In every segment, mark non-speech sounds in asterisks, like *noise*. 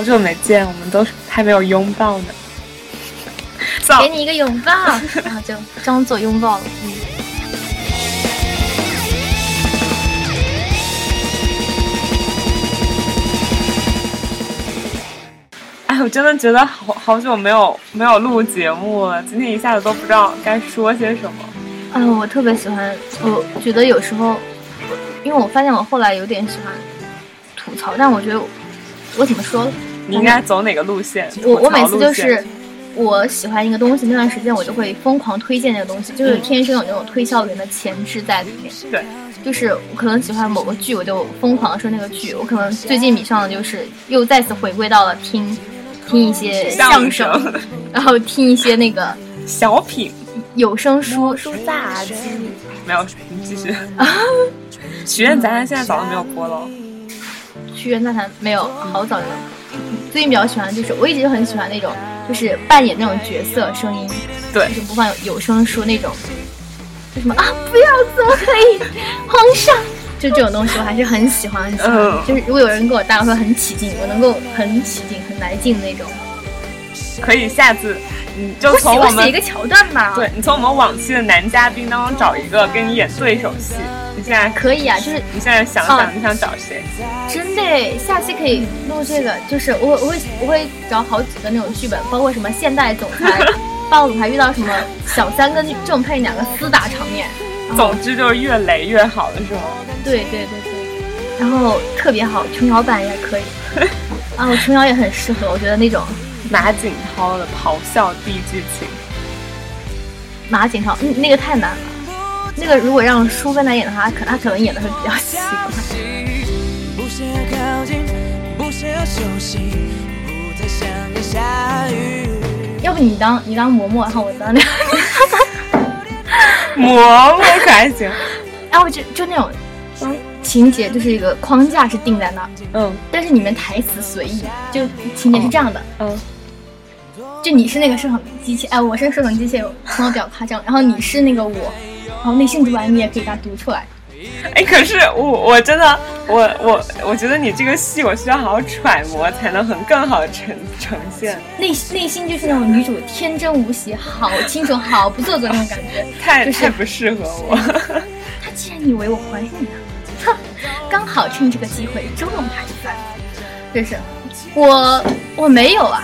好久没见，我们都还没有拥抱呢。*laughs* 给你一个拥抱，*laughs* 然后就装作拥抱了。嗯。哎，我真的觉得好好久没有没有录节目了，今天一下子都不知道该说些什么。哎，我特别喜欢，我觉得有时候，因为我发现我后来有点喜欢吐槽，但我觉得我怎么说？你应该走哪个路线？我我每次就是。我喜欢一个东西，那段时间我就会疯狂推荐那个东西，就是天生有那种推销员的潜质在里面。对，就是我可能喜欢某个剧，我就疯狂说那个剧。我可能最近迷上的就是又再次回归到了听，听一些相声，然后听一些那个小品、有声书、书杂志。没有，你继续。许愿杂谈现在早就没有播了。许愿杂谈没有，好早就。最近比较喜欢的就是，我一直就很喜欢那种，就是扮演那种角色声音，对，就是播放有声书那种，就什么啊，不要走，可以，皇上，就这种东西我还是很喜欢，很喜欢，就是如果有人跟我搭，我，会很起劲，我能够很起劲、很来劲的那种。可以下次，你就从我们写一个桥段吧。对你从我们往期的男嘉宾当中找一个跟你演对手戏。你现在可以啊，就是你现在想想你想找谁？真的，下期可以录这个。就是我我会我会找好几个那种剧本，包括什么现代总裁霸道总裁遇到什么小三跟正配两个厮打场面。总之就是越雷越好的是吗？对对对对，然后特别好，琼瑶版也可以。*laughs* 啊，我琼瑶也很适合，我觉得那种。马景涛的咆哮帝剧情，马景涛，嗯，那个太难了。那个如果让淑芬来演的话，可他可能演的会比较细。要不你当你当嬷嬷，然后我当那个 *laughs* 嬷嬷可还行。*laughs* 然后就就那种。情节就是一个框架是定在那，嗯，但是你们台词随意，就情节是这样的，嗯，就你是那个摄影机器，哎，我是摄影机器，可能比较夸张，然后你是那个我，然后内心读完你也可以给他读出来，哎，可是我我真的我我我觉得你这个戏我需要好好揣摩才能很更好的呈呈现，内内心就是那种女主天真无邪，好清纯，好不做作那种感觉，*laughs* 太太不适合我，*laughs* 他竟然以为我怀孕了。哼，刚好趁这个机会捉弄他一番。这是我我没有啊，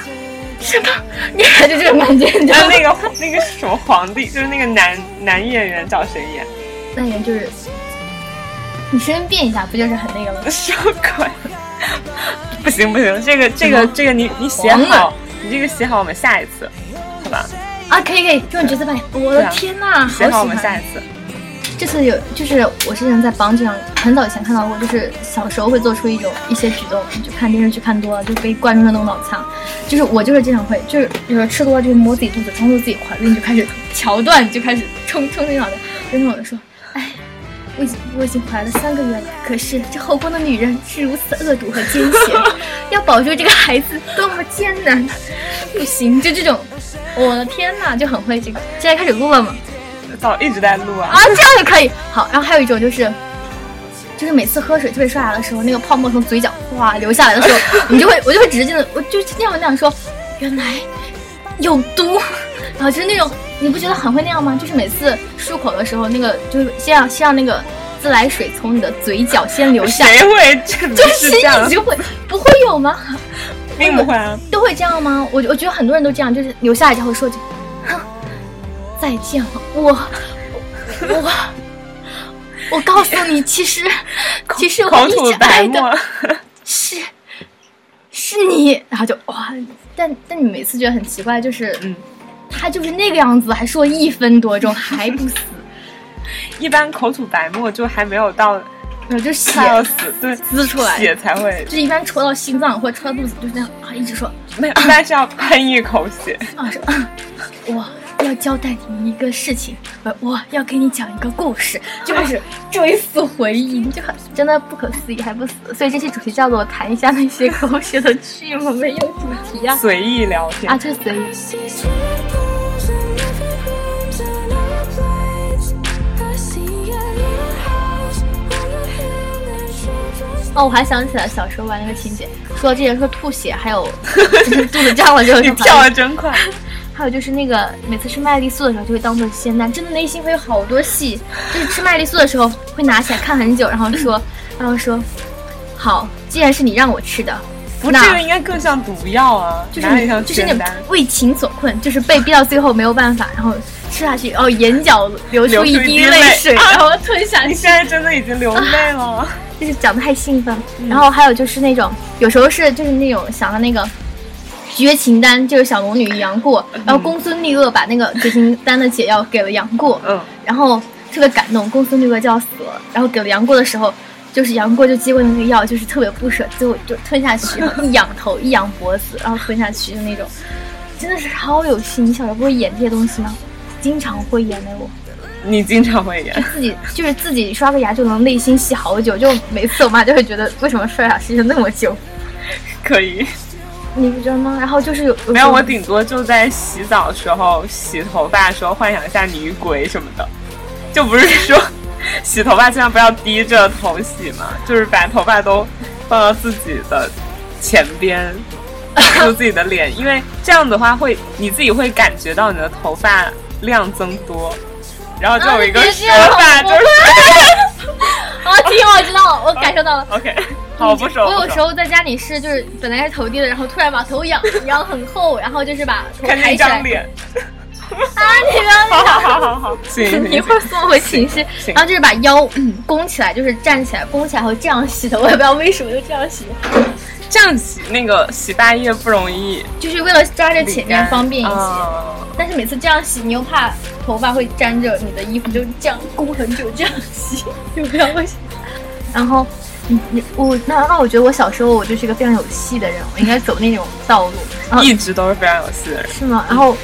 什么？你还是这种感觉？那那个那个什么皇帝，就是那个男男演员找谁演？男演员就是你声音变一下，不就是很那个吗？什么鬼？不行不行，这个这个这个你你写好，你这个写好，我们下一次，好吧？啊，可以可以，这种角色扮演，我的天呐，写好我们下一次。这次有，就是我之前在榜上很早以前看到过，就是小时候会做出一种一些举动，就看电视剧看多了，就被灌输那种脑残。就是我就是经常会，就是就是吃多了就摸自己肚子，装作自己怀孕，就开始桥段就开始冲冲那种的，跟那种说，哎，我已经我已经怀了三个月了，可是这后宫的女人是如此恶毒和奸险，*laughs* 要保住这个孩子多么艰难，*laughs* 不行，就这种，我的天呐，就很会这个。现在开始录了吗？早一直在录啊！啊，这样也可以。好，然后还有一种就是，就是每次喝水特别刷牙的时候，那个泡沫从嘴角哗流下来的时候，*laughs* 你就会，我就会直接的，我就那样那样说，原来有毒。然后就是那种，你不觉得很会那样吗？就是每次漱口的时候，那个就是先让先让那个自来水从你的嘴角先流下。谁会？就是这样。就会不会有吗？*laughs* 并不会啊。都会这样吗？我我觉得很多人都这样，就是流下来之后说句。再见。了，我我我告诉你，其实其实我一直爱的是是你，然后就哇，但但你每次觉得很奇怪，就是嗯，他就是那个样子，还说一分多钟还不死，*laughs* 一般口吐白沫就还没有到，有就血要死，对，滋出来。血才会，就一般戳到心脏或者戳到肚子，就是那样啊，一直说没有，但是要喷一口血。啊，说哇。要交代你一个事情，我我要给你讲一个故事，就开始追溯回忆，就很真的不可思议，还不死。所以这期主题叫做谈一下那些狗血的剧，我没有主题啊，随意聊天啊，就随意。哦，我还想起来小时候玩那个情节，说到这件说吐血，还有就是肚子胀了之后 *laughs* 跳的真快。还有就是那个每次吃麦丽素的时候就会当做仙丹，真的内心会有好多戏，就是吃麦丽素的时候会拿起来看很久，然后说，然后说，好，既然是你让我吃的，不，这个应该更像毒药啊，就是就是那种？为情所困，就是被逼到最后没有办法，然后吃下去，哦，眼角流出一滴泪水，然后吞下去，你现在真的已经流泪了。*laughs* 就是讲的太兴奋。然后还有就是那种有时候是就是那种想到那个。绝情丹就是小龙女杨过，然后公孙绿萼把那个绝情丹的解药给了杨过，嗯，然后特别感动，公孙绿萼就要死了，然后给了杨过的时候，就是杨过就接过那个药，就是特别不舍，最后就吞下去，*laughs* 一仰头一仰脖子，然后吞下去的那种，真的是超有戏。你小时候不会演这些东西吗？经常会演的我，你经常会演。自己就是自己刷个牙就能内心戏好久，就每次我妈就会觉得为什么刷牙时间那么久，可以，你不觉得吗？然后就是有没有，我顶多就在洗澡的时候、洗头发的时候幻想一下女鬼什么的，就不是说 *laughs* 洗头发千万不要低着头洗嘛，就是把头发都放到自己的前边，挡住自己的脸，因为这样的话会你自己会感觉到你的头发量增多，然后就有一个说法就是 *laughs* *laughs* 啊，听我知道了，我感受到了。OK，好，我不熟，我有。时候在家里是，就是本来是头低的，然后突然把头仰仰很厚，然后就是把头抬起来。张脸，啊，你不要好。好好好好，*laughs* 行行一会儿送我回寝室，行然后就是把腰嗯弓起来，就是站起来，弓起来后这样洗的，我也不知道为什么就这样洗，这样洗那个洗发液不容易就是为了抓着前面方便一些。啊但是每次这样洗，你又怕头发会粘着你的衣服，就这样弓很久这样洗，*laughs* 就不知道为什么。然后你你我那那我觉得我小时候我就是一个非常有戏的人，我应该走那种道路。一直都是非常有戏的人。是吗？然后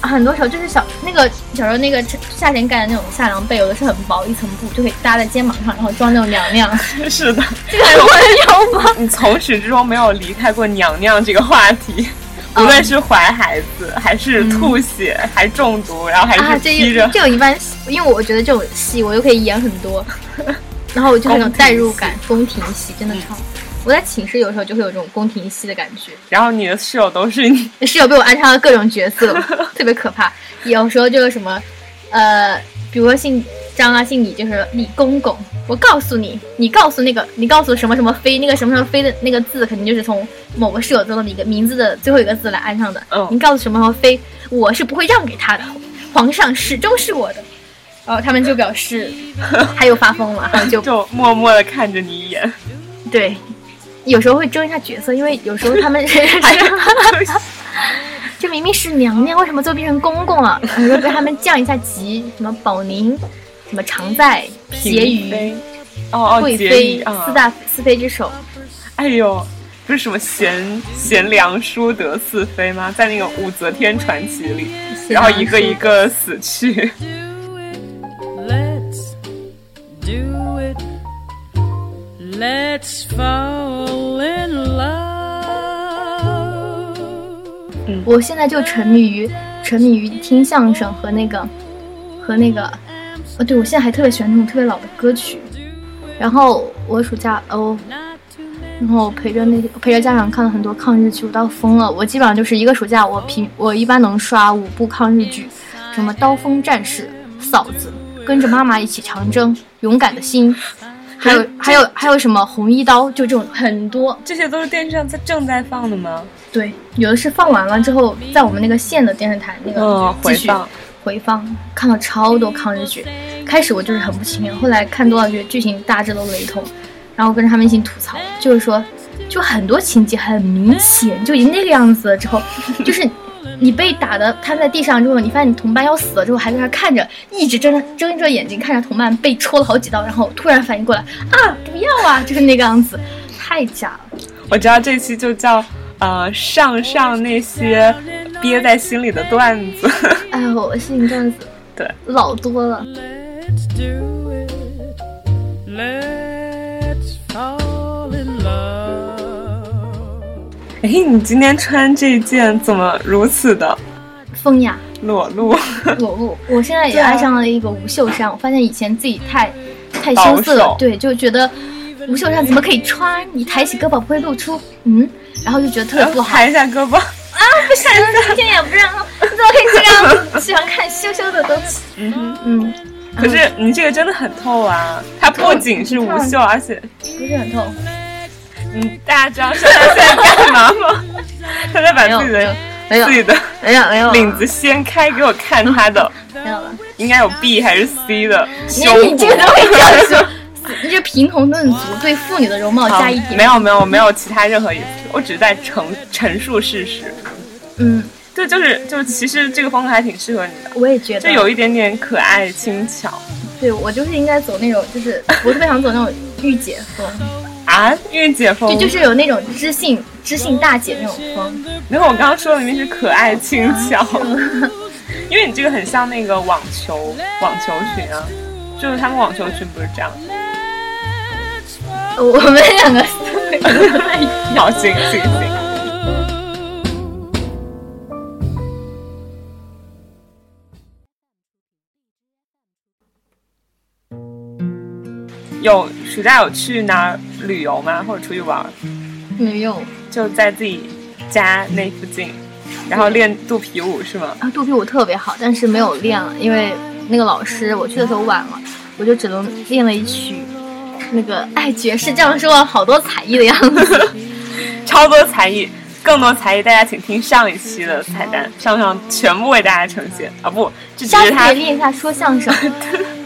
很多时候就是小那个小时候那个夏天盖的那种夏凉被，有的是很薄一层布，就可以搭在肩膀上，然后装那种娘娘。*laughs* 是的，*laughs* 这个我有吗？*laughs* 你从始至终没有离开过娘娘这个话题，无论是怀孩子，还是吐血，还中毒，然后还啊，是这披着这种一般，因为我觉得这种戏我又可以演很多，然后我就那种代入感，宫廷戏真的超。我在寝室有时候就会有这种宫廷戏的感觉，然后你的室友都是你，室友被我安插了各种角色，*laughs* 特别可怕。有时候就是什么，呃，比如说姓张啊，姓李，就是李公公。我告诉你，你告诉那个，你告诉什么什么妃，那个什么什么妃的那个字，肯定就是从某个室友中的一个名字的最后一个字来安上的。嗯你告诉什么什么妃，我是不会让给他的，皇上始终是我的。然后他们就表示他又发疯了，然后就就默默的看着你一眼。对，有时候会争一下角色，因为有时候他们 *laughs* 是就明明是娘娘，为什么最后变成公公了？有时候被他们降一下级，什么宝宁，什么常在、婕妤、哦哦，婕贵妃、四大四妃之首。哎呦，不是什么贤贤良淑德四妃吗？在那个武则天传奇里，然后一个一个死去。Let's fall in love. 我现在就沉迷于沉迷于听相声和那个和那个，哦，对我现在还特别喜欢那种特别老的歌曲。然后我暑假哦，然后陪着那些陪着家长看了很多抗日剧，我到疯了。我基本上就是一个暑假，我平我一般能刷五部抗日剧，什么《刀锋战士》《嫂子》，跟着妈妈一起长征，勇敢的心，还有还有还有什么红一刀，就这种很多。这些都是电视上在正在放的吗？对，有的是放完了之后，在我们那个县的电视台那个嗯，回放。回放，看了超多抗日剧。开始我就是很不情愿，后来看多了，觉得剧情大致都雷同，然后跟着他们一起吐槽，就是说，就很多情节很明显就已经那个样子了之后，就是你被打的瘫在地上之后，你发现你同伴要死了之后，还在那看着，一直睁着睁着眼睛看着同伴被戳了好几刀，然后突然反应过来啊，不要啊，就是那个样子，太假了。我知道这期就叫呃上上那些憋在心里的段子。哎呦，我心里这样子对，老多了。Let's do it. Let's 哎，你今天穿这件怎么如此的风雅，裸露？裸露我现在也爱上了一个无袖衫，我发现以前自己太太羞涩，了对，就觉得无袖衫怎么可以穿？你抬起胳膊不会露出，嗯，然后就觉得特别不好。抬一下胳膊啊，不行，今天也不让，你怎么可以这样子？喜欢看羞羞的东西。嗯哼。嗯，可是你这个真的很透啊！它不仅是无袖，而且，不是很透。嗯，大家知道现在在干嘛吗？*laughs* 他在把自己的没有自己的没有没有领子掀开给我看他的，没有了。应该有 B 还是 C 的你胸部 *laughs* 你这个。会这样说？你这平头论足，对妇女的容貌加一点。*laughs* 没有没有没有其他任何意思，我只是在陈陈述事实。嗯，对，就是就是，其实这个风格还挺适合你的，我也觉得。就有一点点可爱轻巧对我就是应该走那种，就是我特别想走那种御姐风，啊，因为姐风。就就是有那种知性知性大姐那种风。没有，我刚刚说的明明是可爱轻巧，*laughs* 因为你这个很像那个网球网球裙啊，就是他们网球裙不是这样。我们两个。*laughs* 好，行行行。有暑假有去哪儿旅游吗？或者出去玩？没有就在自己家那附近，然后练肚皮舞是吗？啊，肚皮舞特别好，但是没有练了，因为那个老师我去的时候晚了，我就只能练了一曲那个爱爵士，这样说好多才艺的样子。*laughs* 超多才艺，更多才艺，大家请听上一期的彩蛋，上上全部为大家呈现啊！不，这只下次可是他以，练一下说相声。*laughs*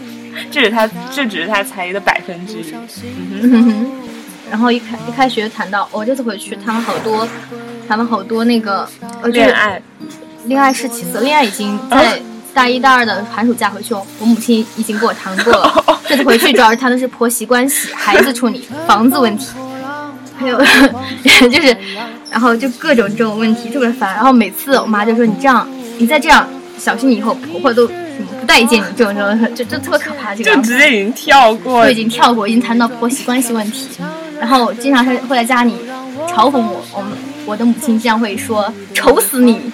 这是他，这只是他才艺的百分之一。嗯，*laughs* 然后一开一开学谈到，我、这次回去谈了好多，谈了好多那个呃恋爱，恋爱是其次，恋爱已经在大一大二的寒暑假回去，我母亲已经跟我谈过了。*laughs* 这次回去主要是谈的是婆媳关系、孩子处理、*laughs* 房子问题，还有就是，然后就各种这种问题特别烦。然后每次我妈就说你这样，你再这样，小心你以后婆婆都待见你这种这种，就就特别可怕。这个就直接已经跳过。就已经跳过，已经谈到婆媳关系问题，然后经常会会在家里嘲讽我，我们我的母亲这样会说丑死你，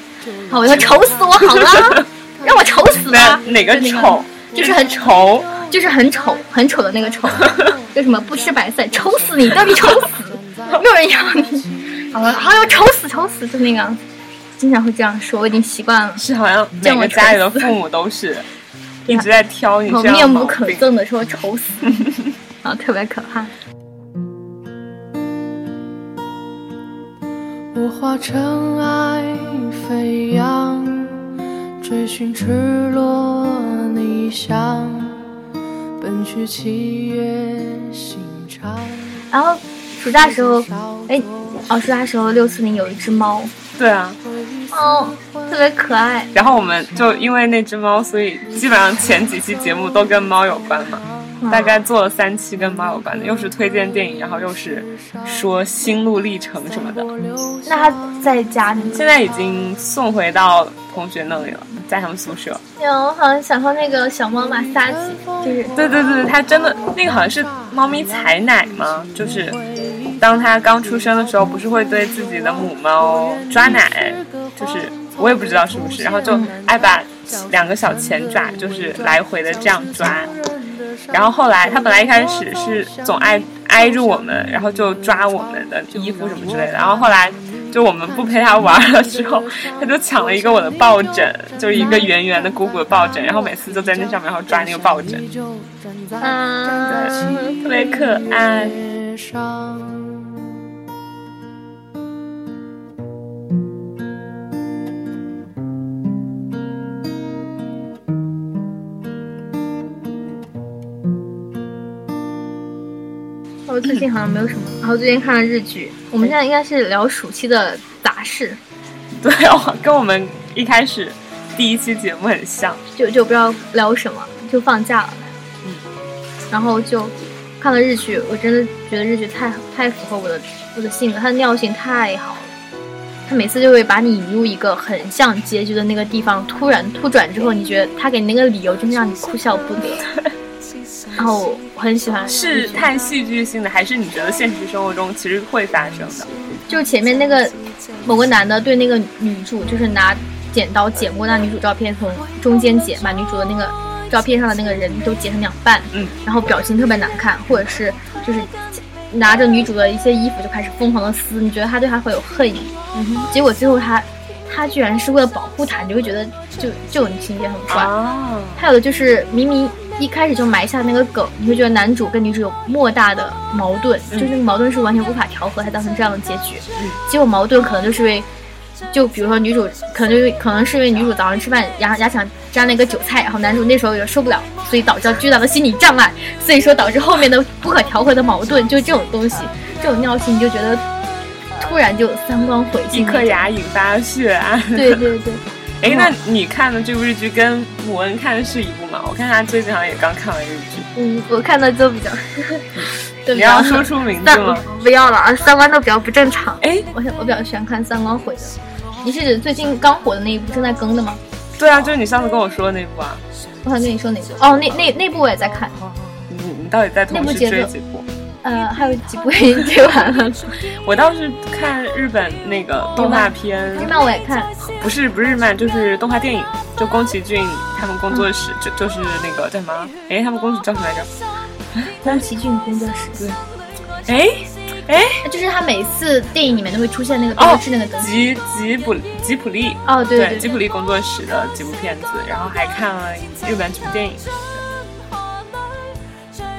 然后我说丑死我好了，*laughs* 让我丑死吧。哪，哪个 *laughs* 丑？就是很丑，就是很丑很丑的那个丑，*laughs* 就什么不吃白菜，丑死你，让你丑死，没有人要你，好了还要丑死丑死，就那个经常会这样说，我已经习惯了。是好像每见我个家里的父母都是一直在挑你然后这样的面不可。憎的说丑死，然 *laughs* 后特别可怕。我化尘埃飞扬，追寻赤裸逆翔，奔去七月心肠。然后暑假时候，哎，哦，暑假时候六四零有一只猫，对啊，哦，特别可爱。然后我们就因为那只猫，所以基本上前几期节目都跟猫有关嘛。大概做了三期跟猫有关的，又是推荐电影，然后又是说心路历程什么的。那他在家里，现在已经送回到同学那里了，在他们宿舍。有，我好像想说那个小猫马萨奇，就是对对对，它真的那个好像是猫咪采奶吗？就是当它刚出生的时候，不是会对自己的母猫抓奶，就是我也不知道是不是，然后就爱把两个小前爪就是来回的这样抓。然后后来，它本来一开始是总爱挨着我们，然后就抓我们的衣服什么之类的。然后后来，就我们不陪它玩了之后，它就抢了一个我的抱枕，就是一个圆圆的鼓鼓的抱枕，然后每次就在那上面，然后抓那个抱枕，嗯，特别可爱。我最近好像没有什么，然后最近看了日剧。我们现在应该是聊暑期的杂事，*laughs* 对哦，跟我们一开始第一期节目很像。就就不知道聊什么，就放假了，嗯，然后就看了日剧，我真的觉得日剧太太符合我的我的性格，它的尿性太好了。他每次就会把你引入一个很像结局的那个地方，突然突转之后，你觉得他给你那个理由真的让你哭笑不得。然后我很喜欢。是日剧太戏剧性的，还是你觉得现实生活中其实会发生的？就前面那个某个男的对那个女主，就是拿剪刀剪过那女主照片，从中间剪，把女主的那个照片上的那个人都剪成两半，嗯，然后表情特别难看，或者是就是拿着女主的一些衣服就开始疯狂的撕，你觉得他对她会有恨意，嗯结果最后他他居然是为了保护她，你就会觉得就这种情节很怪。啊，还有的就是明明一开始就埋下那个梗，你会觉得男主跟女主有莫大的矛盾，嗯就是那个矛盾是完全无法调和，才造成这样的结局。嗯结果矛盾可能就是因为，就比如说女主可能就是可能是因为女主早上吃饭牙牙想沾了一个韭菜，然后男主那时候有点受不了，所以导致了巨大的心理障碍，所以说导致后面的不可调和的矛盾，就这种东西，这种尿性你就觉得突然就三观毁一。颗牙引发血案。对对对，哎，那你看的这部日剧跟母恩看的是一部吗？我看他最近好像也刚看完日剧。嗯，我看的就比较，*laughs* 你较要说出名字三吗？不要了，啊，三观都比较不正常。哎，我我比较喜欢看三观毁的。你是指最近刚火的那一部正在更的吗？对啊，就是你上次跟我说的那部啊。我想跟你说哪部？哦，那那那部我也在看。你你到底在同时追几部？呃，还有几部已经追完了。我倒是看日本那个动画片，日漫我也看，不是不是日漫，就是动画电影，就宫崎骏他们工作室，就就是那个叫什么？哎，他们公司叫什么来着？宫崎骏工作室。对哎哎就是他每次电影里面都会出现那个标哦志那个灯。吉吉普吉普力，哦，对对吉普力工作室的几部片子，然后还看了日本几部电影。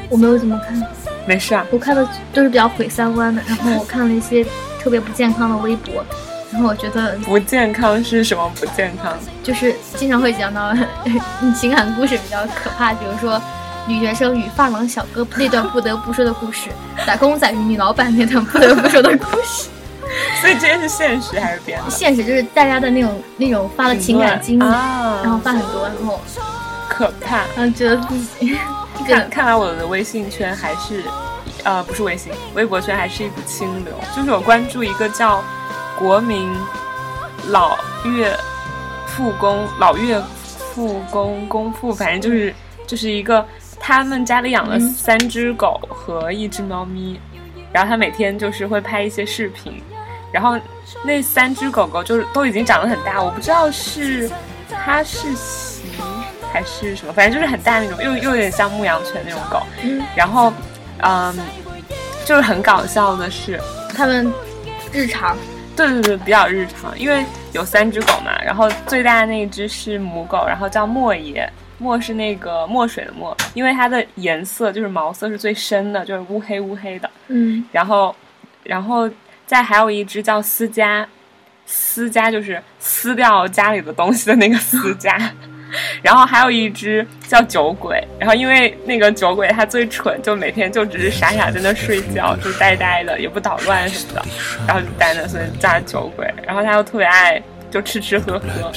我没有怎么看，没事啊，我看的都是比较毁三观的。然后我看了一些特别不健康的微博，然后我觉得不健康是什么不健康？就是经常会讲到 *laughs* 情感故事比较可怕，比如说女学生与发廊小哥那段不得不说的故事，打工仔与女老板那段不得不说的故事。*laughs* 所以这些是现实还是编的？*laughs* 现实就是大家的那种那种发的情感经历，啊，然后发很多，然后可怕。然后觉得自己这看看来我的微信圈还是，呃，不是微信，微博圈还是一股清流。就是我关注一个叫国民老岳复工老岳复工公父，反正就是就是一个他们家里养了嗯三只狗和一只猫咪，然后他每天就是会拍一些视频，然后那三只狗狗就是都已经长得很大，我不知道是哈士奇还是什么，反正就是很大那种，又又有点像牧羊犬那种狗。嗯，然后，嗯，就是很搞笑的是，他们日常对对对，比较日常，因为有三只狗嘛，然后最大的那一只是母狗，然后叫莫爷，墨是那个墨水的墨，因为它的颜色就是毛色是最深的，就是乌黑乌黑的。嗯然后，然后再还有一只叫思佳，思佳就是撕掉家里的东西的那个思佳。然后还有一只叫酒鬼，然后因为那个酒鬼他最蠢，就每天就只是傻傻在那睡觉，就呆呆的，也不捣乱什么的，然后就呆着，所以叫酒鬼。然后他又特别爱就吃吃喝喝，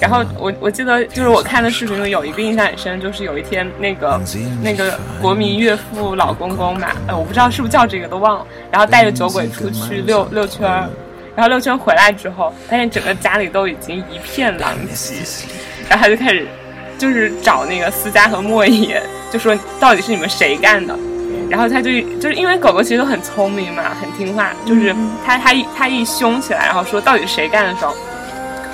然后我我记得就是我看的视频中有一个印象很深，就是有一天那个那个国民岳父老公公嘛，呃我不知道是不是叫这个都忘了，然后带着酒鬼出去溜溜圈，然后溜圈回来之后，发现整个家里都已经一片狼藉，然后他就开始就是找那个思佳和莫言，就说到底是你们谁干的？然后他就就是因为狗狗其实都很聪明嘛，很听话，就是他他一他一凶起来，然后说到底是谁干的时候，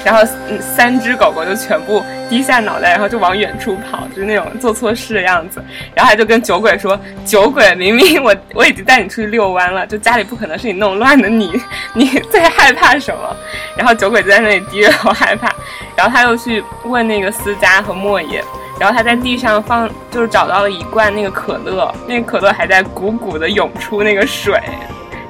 然后嗯三只狗狗就全部低下脑袋，然后就往远处跑，就是那种做错事的样子。然后他就跟酒鬼说：“酒鬼，明明我 *laughs* 我已经带你出去遛弯了，就家里不可能是你弄乱的，*laughs* 你你最害怕什么？”然后酒鬼就在那里低着头害怕，然后他又去问那个思佳和莫言。然后他在地上放，就是找到了一罐那个可乐，那个可乐还在鼓鼓的涌出那个水，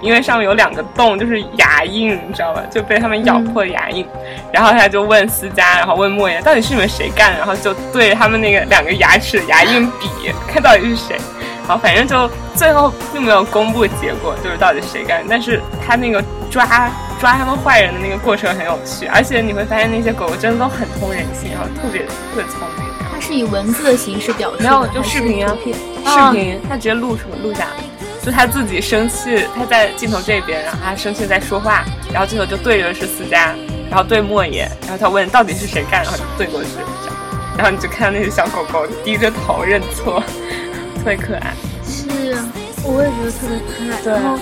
因为上面有两个洞，就是牙印，你知道吧？就被他们咬破牙印。然后他就问思佳，然后问莫言，到底是你们谁干的？然后就对着他们那个两个牙齿的牙印比，看到底是谁。然后反正就最后并没有公布结果，就是到底谁干。但是他那个抓抓他们坏人的那个过程很有趣，而且你会发现那些狗狗真的都很通人性，然后特别特别聪明。它是以文字的形式表示，没有就视频啊视频，他直接录什么录下，就他自己生气，他在镜头这边，然后他生气在说话，然后镜头就对着是思佳，然后对莫言，然后他问到底是谁干，然后就对过去，然后你就看到那些小狗狗低着头认错，*laughs* 特别可爱。是，我也觉得特别可爱。对然后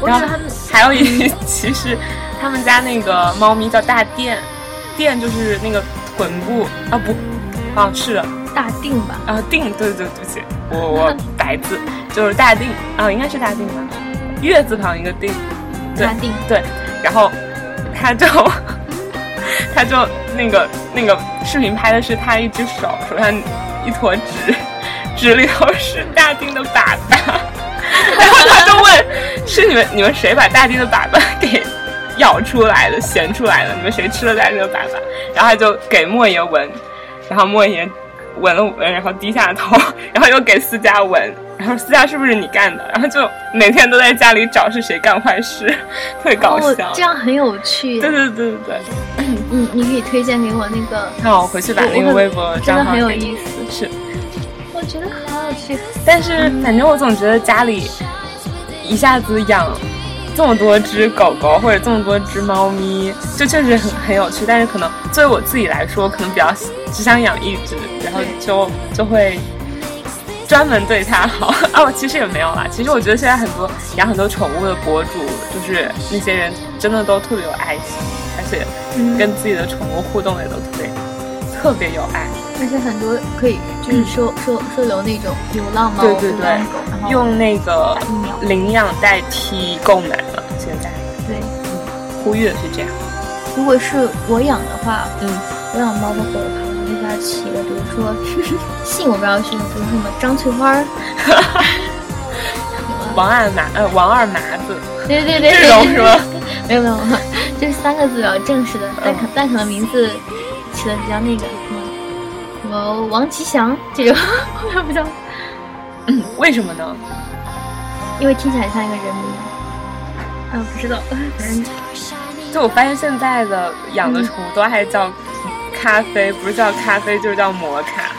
我然后他们还有一 *laughs* 其实他们家那个猫咪叫大电，电就是那个臀部啊不，啊是的，大定吧，啊定对对对对不起，*laughs* 我我白字就是大定啊应该是大定吧。月字旁一个定，对大定对，然后他就 *laughs* 他就那个那个视频拍的是他一只手手上一坨纸，纸里头是大定的粑粑，然后他就问是你们你们谁把大定的粑粑给咬出来的衔出来的？你们谁吃了大定的粑粑？然后他就给莫言闻，然后莫言闻了闻，然后低下头，*laughs* 然后又给思佳闻。然后思佳是不是你干的？然后就每天都在家里找是谁干坏事，特别搞哦笑。，这样很有趣。对对对对对，你你可以推荐给我那个，那我回去把那个微博真账号的很有意思，是，我觉得好有趣。但是反正我总觉得家里一下子养这么多只狗狗或者这么多只猫咪，就确实很很有趣。但是可能作为我自己来说，可能比较只想养一只，然后就就会专门对它好。哦，*laughs* 其实也没有啦。其实我觉得现在很多养很多宠物的博主，就是那些人真的都特别有爱心，而且嗯跟自己的宠物互动也都特别特别有爱。而且很多可以就是收收收留那种流浪猫、对对对流浪狗，然后用那个领养代替购买了，现在对。呼吁的是这样。如果是我养的话，嗯，我养猫和狗的话，我就会给它起个，比如说姓我不知道是什么，比如说什么张翠花儿，*laughs* 王二麻，呃，王二麻子，对对对，这种是吗？没有没有，就是三个字比较正式的，但可但可能名字起的比较那个什么王吉祥这种，*laughs* 我也不知道，嗯，为什么呢？因为听起来像一个人名。啊，不知道，反正就我发现现在的养的宠物都还叫咖啡，不是叫咖啡就是叫摩卡，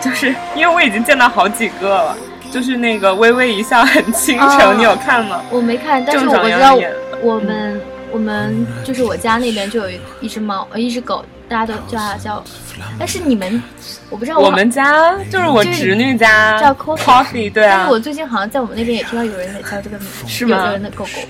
就是因为我已经见到好几个了，就是那个微微一笑很倾城，哦你有看吗？我没看，但是正常我知道我们我们就是我家那边就有一一只猫，呃，一只狗，大家都叫它叫，但是你们我不知道我好们家就是我侄女家叫 Coffee 对啊但是，我最近好像在我们那边也听到有人也叫这个名字，是吗有的人的狗狗，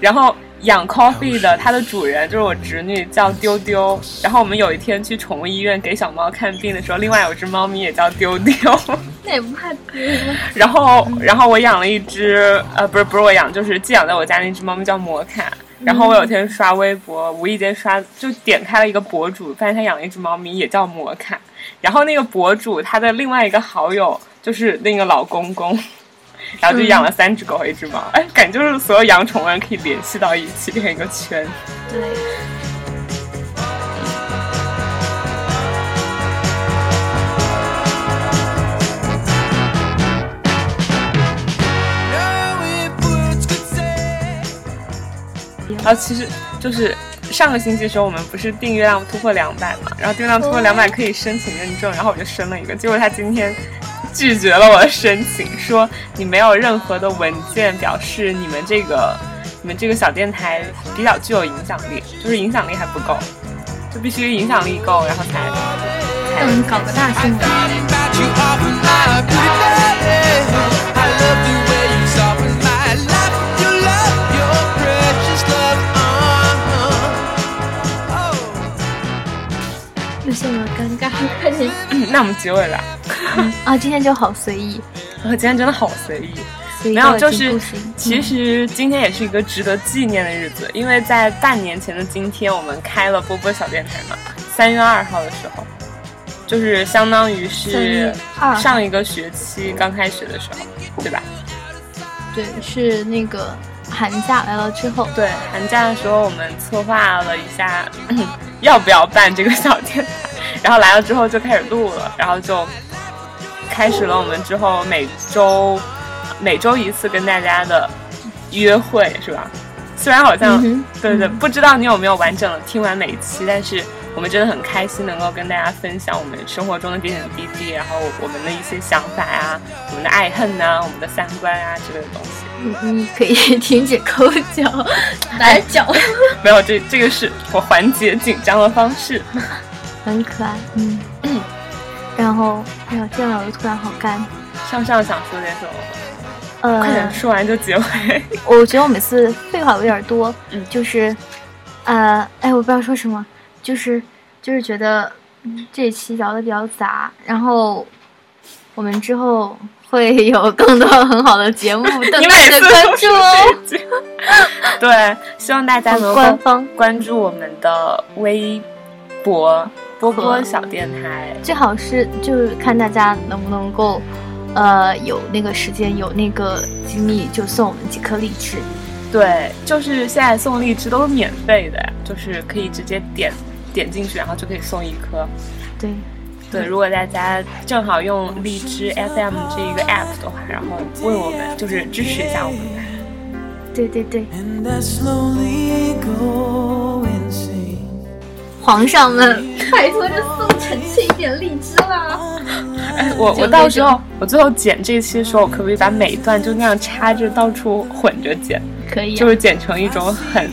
然后养 Coffee 的，它的主人就是我侄女，叫丢丢。然后我们有一天去宠物医院给小猫看病的时候，另外有只猫咪也叫丢丢。*laughs* 那也不怕丢吗？然后，然后我养了一只，呃，不是不是我养，就是寄养在我家那只猫咪叫摩卡。然后我有天刷微博，无意间刷就点开了一个博主，发现他养了一只猫咪，也叫摩卡。然后那个博主他的另外一个好友就是那个老公公，然后就养了三只狗和一只猫。哎，感觉就是所有养宠物人可以联系到一起，变成一个圈。对，然后其实就是上个星期的时候，我们不是订阅量突破两百嘛，然后订阅量突破两百可以申请认证，然后我就申了一个，结果他今天拒绝了我的申请，说你没有任何的文件表示你们这个你们这个小电台比较具有影响力，就是影响力还不够，就必须影响力够，然后才才嗯，搞个大新闻。陷入了尴尬，*laughs* 那我们结尾了。啊！今天就好随意，我今天真的好随意。没有，就是。其实今天也是一个值得纪念的日子，因为在半年前的今天，我们开了波波小电台嘛，三月二号的时候，就是相当于是月2号上一个学期刚开学的时候，对吧？对，是那个寒假来了之后，对，寒假的时候我们策划了一下 *laughs* 要不要办这个小电台，然后来了之后就开始录了，然后就开始了我们之后每周每周一次跟大家的约会，是吧？虽然好像、对对，不知道你有没有完整的听完每一期，但是我们真的很开心能够跟大家分享我们生活中的点点滴滴，然后我们的一些想法啊，我们的爱恨呐、我们的三观啊之类的东西。你你可以停止抠脚、打脚，没有，这这个是我缓解紧张的方式。很可爱。嗯，然后哎呀，天呐，我就突然好干。上上想说点什么吗？快点呃，说完就结尾。我觉得我每次废话有点多，嗯就是，呃，哎，我不知道说什么，就是就是觉得嗯这期聊的比较杂，然后我们之后会有更多很好的节目 *laughs* 等你大家每次都关注哦。对，希望大家能官方关注我们的微博波波小电台。最好是就是看大家能不能够，呃，有那个时间有那个精力，就送我们几颗荔枝。对，就是现在送荔枝都是免费的呀，就是可以直接点点进去，然后就可以送一颗。对，对，如果大家正好用荔枝 FM 这一个 app 的话，然后为我们就是支持一下我们。对对对，And I slowly go insane. 皇上们，拜托这送臣妾一点荔枝啦！哎，我我到时候我最后剪这期的时候，我可不可以把每一段就那样插着到处混着剪，可以、啊，就是剪成一种很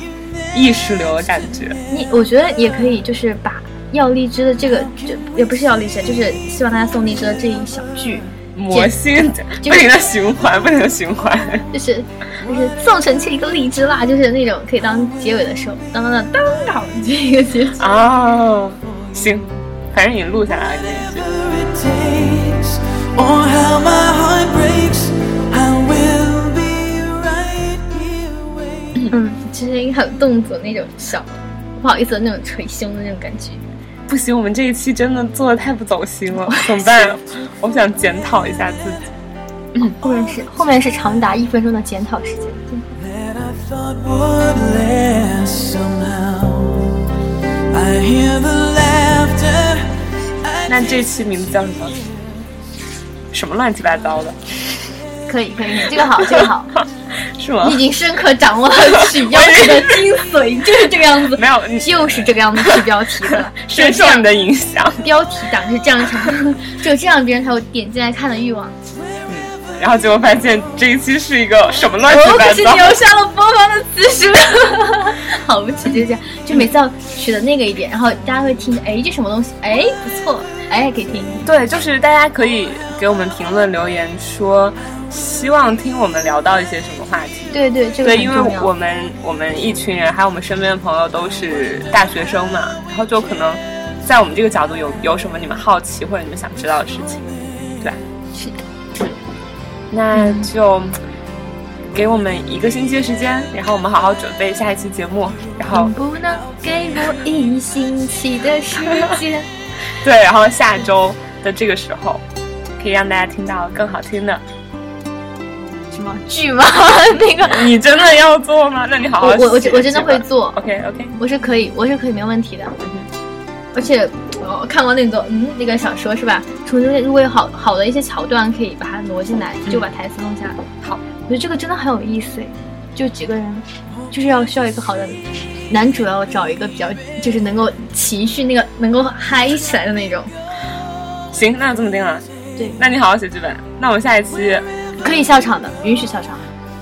意识流的感觉？你我觉得也可以，就是把要荔枝的这个，就也不是要荔枝，就是希望大家送荔枝的这一小句，魔性就不停的循环，不停的循环。就是就是送臣妾一个荔枝啦，就是那种可以当结尾的时候，当当当当当这一个结局。哦，行，反正你录下来了嗯，就是一个很动作那种小，不好意思那种捶胸的那种感觉。不行，我们这一期真的做的太不走心了，*laughs* 怎么办？我想检讨一下自己。嗯后面是后面是长达一分钟的检讨时间。that I thought would last somehow. I hear the laughter. I *laughs* 那这期名字叫什么？什么乱七八糟的，可以可以，这个好，这个好，*laughs* 是吗你已？经深刻掌握了 *laughs* 取标题的精髓，就是这个样子，没有，你就是这个样子取标题的，*laughs* 深受你的影响。标题党是这样想的，只有这样别人才有点进来看的欲望。嗯然后结果发现这一期是一个什么乱七八糟？可是留下了播放的次数，*laughs* 好不起，就这样，就每次要取的那个一点，然后大家会听，哎，这什么东西？哎，不错，哎，可以听。对，就是大家可以给我们评论留言说，希望听我们聊到一些什么话题。对对，这个对，因为。我们我们一群人，还有我们身边的朋友都是大学生嘛，然后就可能在我们这个角度有有什么你们好奇或者你们想知道的事情，对吧？是的，那就给我们一个星期的时间，然后我们好好准备下一期节目，然后能不能给我一星期的时间？*laughs* 对，然后下周的这个时候，可以让大家听到更好听的。什么剧吗？*laughs* 那个，你真的要做吗？那你好好我我我我真的会做，OK OK，我是可以，我是可以没问题的。而且我看过那个嗯那个小说是吧？除了如果有好好的一些桥段，可以把它挪进来，就把台词弄下来。好，我觉得这个真的很有意思诶，就几个人，就是要需要一个好的男主，要找一个比较就是能够情绪那个能够嗨起来的那种。行，那就这么定了。对，那你好好写剧本。那我们下一期可以笑场的，允许笑场。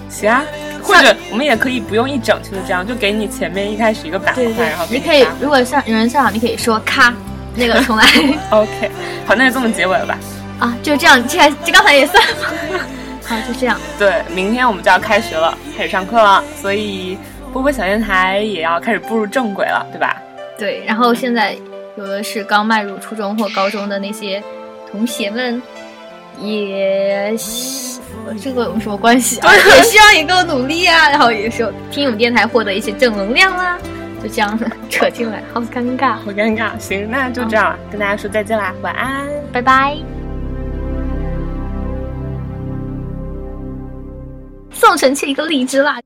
行啊，或者我们也可以不用一整期的这样，就给你前面一开始一个板块，对对然后，你可以如果上有人笑场，你可以说咔，那个重来 *laughs* OK，好，那就这么结尾了吧。啊，就这样，这还这刚才也算吗？*laughs* 好，就这样。对，明天我们就要开学了，开始上课了，所以波波小电台也要开始步入正轨了，对吧？对，然后现在有的是刚迈入初中或高中的那些同学们，也希这个有什么关系啊？也希望你够努力啊，然后也是听我们电台获得一些正能量啊，就这样 *laughs* 扯进来，好尴尬。好尴尬。行，那就这样了，跟大家说再见啦，晚安。拜拜。送臣妾一个荔枝啦！